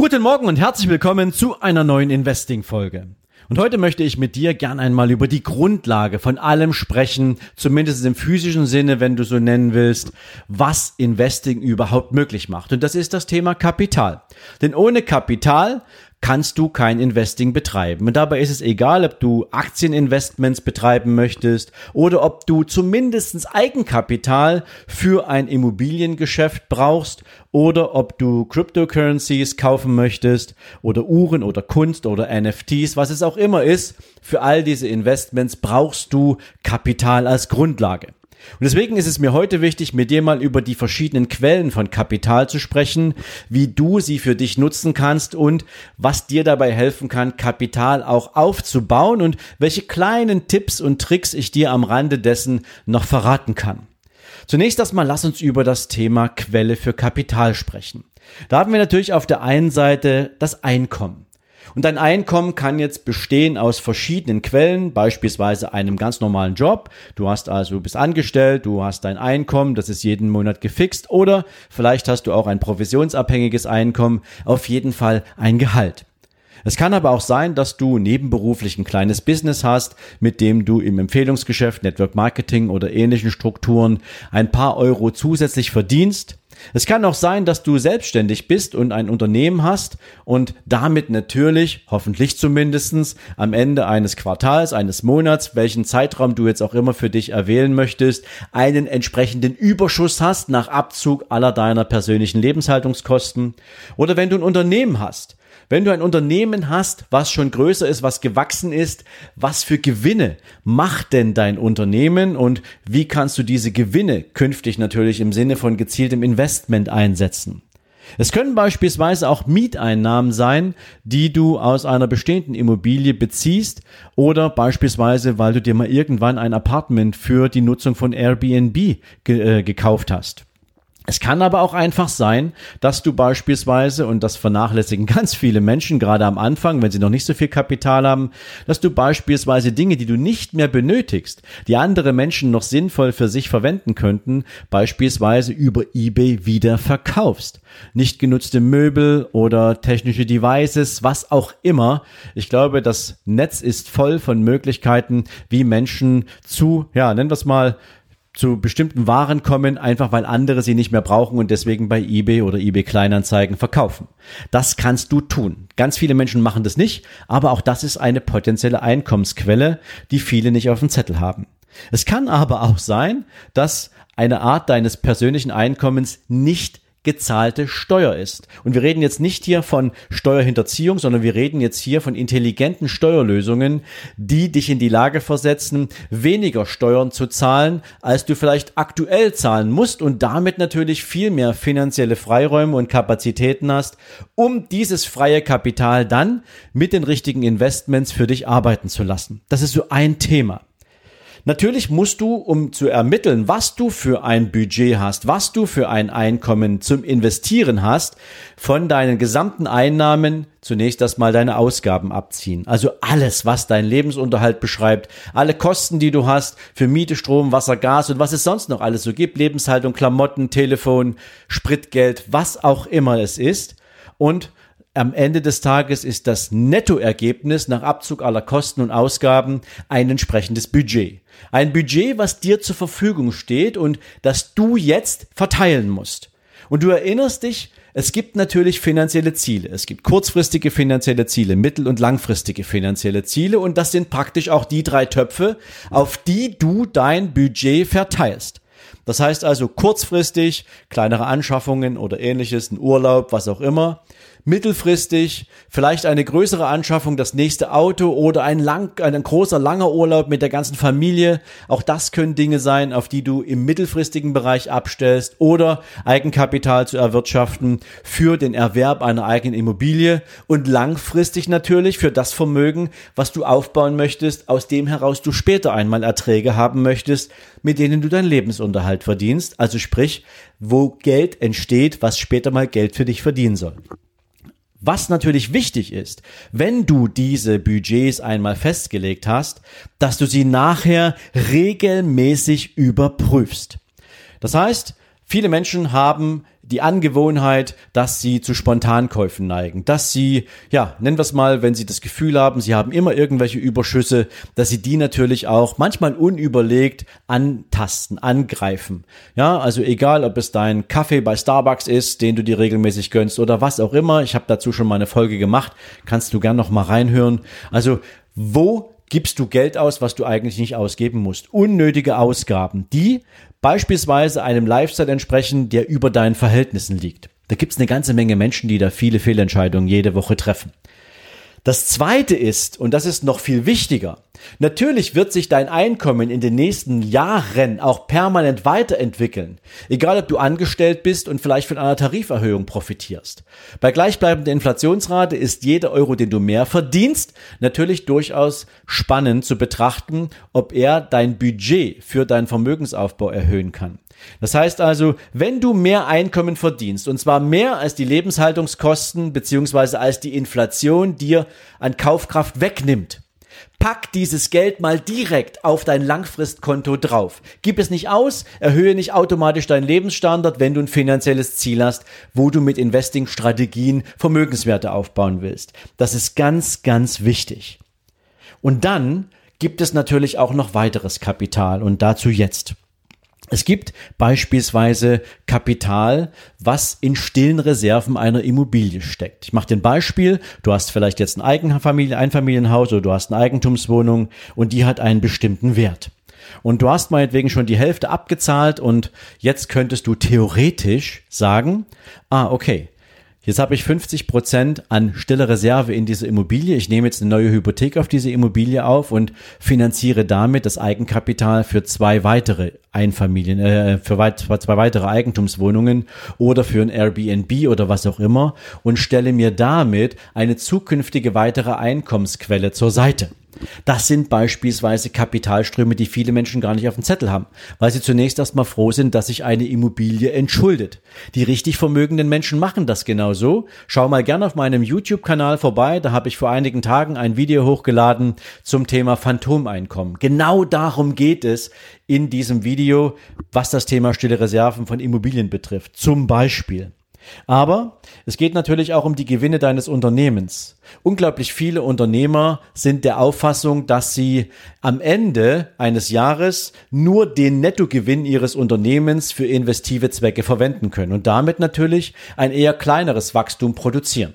Guten Morgen und herzlich willkommen zu einer neuen Investing-Folge. Und heute möchte ich mit dir gern einmal über die Grundlage von allem sprechen, zumindest im physischen Sinne, wenn du so nennen willst, was Investing überhaupt möglich macht. Und das ist das Thema Kapital. Denn ohne Kapital kannst du kein Investing betreiben. Und dabei ist es egal, ob du Aktieninvestments betreiben möchtest oder ob du zumindestens Eigenkapital für ein Immobiliengeschäft brauchst oder ob du Cryptocurrencies kaufen möchtest oder Uhren oder Kunst oder NFTs, was es auch immer ist. Für all diese Investments brauchst du Kapital als Grundlage. Und deswegen ist es mir heute wichtig, mit dir mal über die verschiedenen Quellen von Kapital zu sprechen, wie du sie für dich nutzen kannst und was dir dabei helfen kann, Kapital auch aufzubauen und welche kleinen Tipps und Tricks ich dir am Rande dessen noch verraten kann. Zunächst erstmal lass uns über das Thema Quelle für Kapital sprechen. Da haben wir natürlich auf der einen Seite das Einkommen. Und dein Einkommen kann jetzt bestehen aus verschiedenen Quellen, beispielsweise einem ganz normalen Job. Du hast also, du bist angestellt, du hast dein Einkommen, das ist jeden Monat gefixt oder vielleicht hast du auch ein provisionsabhängiges Einkommen, auf jeden Fall ein Gehalt. Es kann aber auch sein, dass du nebenberuflich ein kleines Business hast, mit dem du im Empfehlungsgeschäft, Network Marketing oder ähnlichen Strukturen ein paar Euro zusätzlich verdienst es kann auch sein, dass du selbstständig bist und ein Unternehmen hast und damit natürlich, hoffentlich zumindestens, am Ende eines Quartals, eines Monats, welchen Zeitraum du jetzt auch immer für dich erwählen möchtest, einen entsprechenden Überschuss hast nach Abzug aller deiner persönlichen Lebenshaltungskosten. Oder wenn du ein Unternehmen hast, wenn du ein Unternehmen hast, was schon größer ist, was gewachsen ist, was für Gewinne macht denn dein Unternehmen und wie kannst du diese Gewinne künftig natürlich im Sinne von gezieltem Investment einsetzen? Es können beispielsweise auch Mieteinnahmen sein, die du aus einer bestehenden Immobilie beziehst oder beispielsweise, weil du dir mal irgendwann ein Apartment für die Nutzung von Airbnb ge äh, gekauft hast. Es kann aber auch einfach sein, dass du beispielsweise, und das vernachlässigen ganz viele Menschen, gerade am Anfang, wenn sie noch nicht so viel Kapital haben, dass du beispielsweise Dinge, die du nicht mehr benötigst, die andere Menschen noch sinnvoll für sich verwenden könnten, beispielsweise über eBay wieder verkaufst. Nicht genutzte Möbel oder technische Devices, was auch immer. Ich glaube, das Netz ist voll von Möglichkeiten, wie Menschen zu, ja, nennen wir es mal, zu bestimmten Waren kommen, einfach weil andere sie nicht mehr brauchen und deswegen bei eBay oder eBay Kleinanzeigen verkaufen. Das kannst du tun. Ganz viele Menschen machen das nicht, aber auch das ist eine potenzielle Einkommensquelle, die viele nicht auf dem Zettel haben. Es kann aber auch sein, dass eine Art deines persönlichen Einkommens nicht gezahlte Steuer ist. Und wir reden jetzt nicht hier von Steuerhinterziehung, sondern wir reden jetzt hier von intelligenten Steuerlösungen, die dich in die Lage versetzen, weniger Steuern zu zahlen, als du vielleicht aktuell zahlen musst und damit natürlich viel mehr finanzielle Freiräume und Kapazitäten hast, um dieses freie Kapital dann mit den richtigen Investments für dich arbeiten zu lassen. Das ist so ein Thema. Natürlich musst du, um zu ermitteln, was du für ein Budget hast, was du für ein Einkommen zum Investieren hast, von deinen gesamten Einnahmen zunächst erstmal deine Ausgaben abziehen. Also alles, was dein Lebensunterhalt beschreibt, alle Kosten, die du hast für Miete, Strom, Wasser, Gas und was es sonst noch alles so gibt, Lebenshaltung, Klamotten, Telefon, Spritgeld, was auch immer es ist. Und am Ende des Tages ist das Nettoergebnis nach Abzug aller Kosten und Ausgaben ein entsprechendes Budget. Ein Budget, was dir zur Verfügung steht und das du jetzt verteilen musst. Und du erinnerst dich, es gibt natürlich finanzielle Ziele. Es gibt kurzfristige finanzielle Ziele, mittel- und langfristige finanzielle Ziele und das sind praktisch auch die drei Töpfe, auf die du dein Budget verteilst. Das heißt also kurzfristig kleinere Anschaffungen oder ähnliches, ein Urlaub, was auch immer. Mittelfristig vielleicht eine größere Anschaffung, das nächste Auto oder ein lang, ein großer, langer Urlaub mit der ganzen Familie. Auch das können Dinge sein, auf die du im mittelfristigen Bereich abstellst oder Eigenkapital zu erwirtschaften für den Erwerb einer eigenen Immobilie und langfristig natürlich für das Vermögen, was du aufbauen möchtest, aus dem heraus du später einmal Erträge haben möchtest, mit denen du deinen Lebensunterhalt verdienst. Also sprich, wo Geld entsteht, was später mal Geld für dich verdienen soll. Was natürlich wichtig ist, wenn du diese Budgets einmal festgelegt hast, dass du sie nachher regelmäßig überprüfst. Das heißt, viele Menschen haben die Angewohnheit, dass sie zu Spontankäufen neigen, dass sie, ja, nennen wir es mal, wenn sie das Gefühl haben, sie haben immer irgendwelche Überschüsse, dass sie die natürlich auch manchmal unüberlegt antasten, angreifen. Ja, also egal, ob es dein Kaffee bei Starbucks ist, den du dir regelmäßig gönnst oder was auch immer. Ich habe dazu schon mal eine Folge gemacht, kannst du gern noch mal reinhören. Also wo gibst du Geld aus, was du eigentlich nicht ausgeben musst. Unnötige Ausgaben, die beispielsweise einem Lifestyle entsprechen, der über deinen Verhältnissen liegt. Da gibt's eine ganze Menge Menschen, die da viele Fehlentscheidungen jede Woche treffen. Das zweite ist, und das ist noch viel wichtiger, natürlich wird sich dein Einkommen in den nächsten Jahren auch permanent weiterentwickeln. Egal ob du angestellt bist und vielleicht von einer Tariferhöhung profitierst. Bei gleichbleibender Inflationsrate ist jeder Euro, den du mehr verdienst, natürlich durchaus spannend zu betrachten, ob er dein Budget für deinen Vermögensaufbau erhöhen kann. Das heißt also, wenn du mehr Einkommen verdienst, und zwar mehr als die Lebenshaltungskosten beziehungsweise als die Inflation dir an Kaufkraft wegnimmt, pack dieses Geld mal direkt auf dein Langfristkonto drauf. Gib es nicht aus, erhöhe nicht automatisch deinen Lebensstandard, wenn du ein finanzielles Ziel hast, wo du mit Investing-Strategien Vermögenswerte aufbauen willst. Das ist ganz, ganz wichtig. Und dann gibt es natürlich auch noch weiteres Kapital und dazu jetzt. Es gibt beispielsweise Kapital, was in stillen Reserven einer Immobilie steckt. Ich mache den Beispiel, du hast vielleicht jetzt ein Eigenfamilie, Einfamilienhaus oder du hast eine Eigentumswohnung und die hat einen bestimmten Wert. Und du hast meinetwegen schon die Hälfte abgezahlt und jetzt könntest du theoretisch sagen, ah, okay, Jetzt habe ich 50 Prozent an stiller Reserve in dieser Immobilie. Ich nehme jetzt eine neue Hypothek auf diese Immobilie auf und finanziere damit das Eigenkapital für zwei weitere Einfamilien, äh, für weit, zwei weitere Eigentumswohnungen oder für ein Airbnb oder was auch immer und stelle mir damit eine zukünftige weitere Einkommensquelle zur Seite. Das sind beispielsweise Kapitalströme, die viele Menschen gar nicht auf dem Zettel haben, weil sie zunächst erstmal froh sind, dass sich eine Immobilie entschuldet. Die richtig vermögenden Menschen machen das genauso. Schau mal gerne auf meinem YouTube-Kanal vorbei, da habe ich vor einigen Tagen ein Video hochgeladen zum Thema Phantomeinkommen. Genau darum geht es in diesem Video, was das Thema stille Reserven von Immobilien betrifft. Zum Beispiel. Aber es geht natürlich auch um die Gewinne deines Unternehmens. Unglaublich viele Unternehmer sind der Auffassung, dass sie am Ende eines Jahres nur den Nettogewinn ihres Unternehmens für investive Zwecke verwenden können und damit natürlich ein eher kleineres Wachstum produzieren.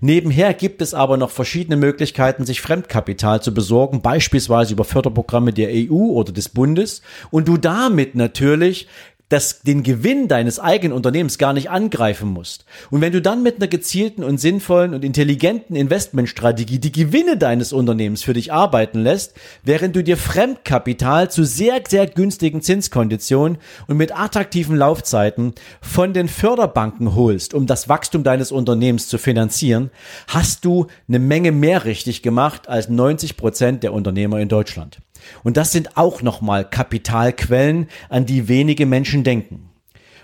Nebenher gibt es aber noch verschiedene Möglichkeiten, sich Fremdkapital zu besorgen, beispielsweise über Förderprogramme der EU oder des Bundes. Und du damit natürlich das, den Gewinn deines eigenen Unternehmens gar nicht angreifen musst. Und wenn du dann mit einer gezielten und sinnvollen und intelligenten Investmentstrategie die Gewinne deines Unternehmens für dich arbeiten lässt, während du dir Fremdkapital zu sehr, sehr günstigen Zinskonditionen und mit attraktiven Laufzeiten von den Förderbanken holst, um das Wachstum deines Unternehmens zu finanzieren, hast du eine Menge mehr richtig gemacht als 90 Prozent der Unternehmer in Deutschland. Und das sind auch nochmal Kapitalquellen, an die wenige Menschen denken.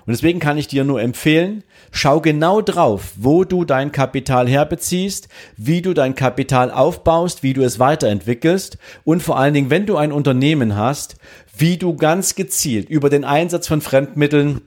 Und deswegen kann ich dir nur empfehlen, schau genau drauf, wo du dein Kapital herbeziehst, wie du dein Kapital aufbaust, wie du es weiterentwickelst und vor allen Dingen, wenn du ein Unternehmen hast, wie du ganz gezielt über den Einsatz von Fremdmitteln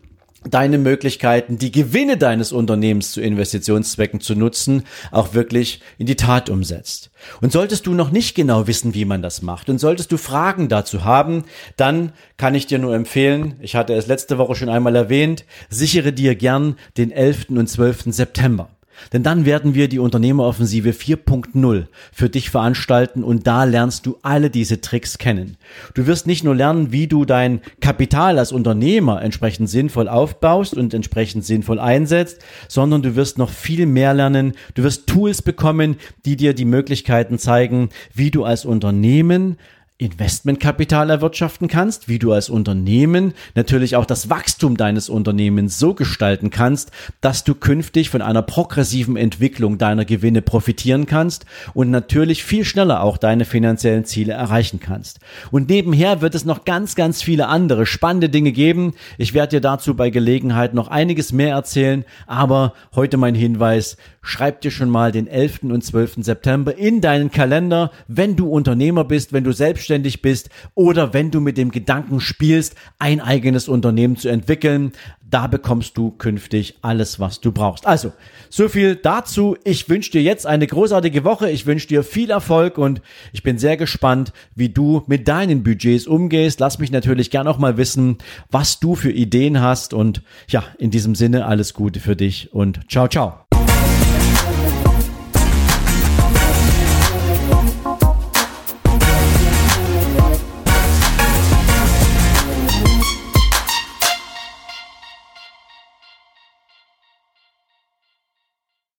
deine Möglichkeiten, die Gewinne deines Unternehmens zu Investitionszwecken zu nutzen, auch wirklich in die Tat umsetzt. Und solltest du noch nicht genau wissen, wie man das macht und solltest du Fragen dazu haben, dann kann ich dir nur empfehlen, ich hatte es letzte Woche schon einmal erwähnt, sichere dir gern den 11. und 12. September. Denn dann werden wir die Unternehmeroffensive 4.0 für dich veranstalten und da lernst du alle diese Tricks kennen. Du wirst nicht nur lernen, wie du dein Kapital als Unternehmer entsprechend sinnvoll aufbaust und entsprechend sinnvoll einsetzt, sondern du wirst noch viel mehr lernen. Du wirst Tools bekommen, die dir die Möglichkeiten zeigen, wie du als Unternehmen Investmentkapital erwirtschaften kannst, wie du als Unternehmen natürlich auch das Wachstum deines Unternehmens so gestalten kannst, dass du künftig von einer progressiven Entwicklung deiner Gewinne profitieren kannst und natürlich viel schneller auch deine finanziellen Ziele erreichen kannst. Und nebenher wird es noch ganz, ganz viele andere spannende Dinge geben. Ich werde dir dazu bei Gelegenheit noch einiges mehr erzählen, aber heute mein Hinweis, schreib dir schon mal den 11. und 12. September in deinen Kalender, wenn du Unternehmer bist, wenn du selbstständig bist oder wenn du mit dem Gedanken spielst, ein eigenes Unternehmen zu entwickeln. Da bekommst du künftig alles, was du brauchst. Also, so viel dazu. Ich wünsche dir jetzt eine großartige Woche. Ich wünsche dir viel Erfolg und ich bin sehr gespannt, wie du mit deinen Budgets umgehst. Lass mich natürlich gern auch mal wissen, was du für Ideen hast. Und ja, in diesem Sinne alles Gute für dich und ciao, ciao.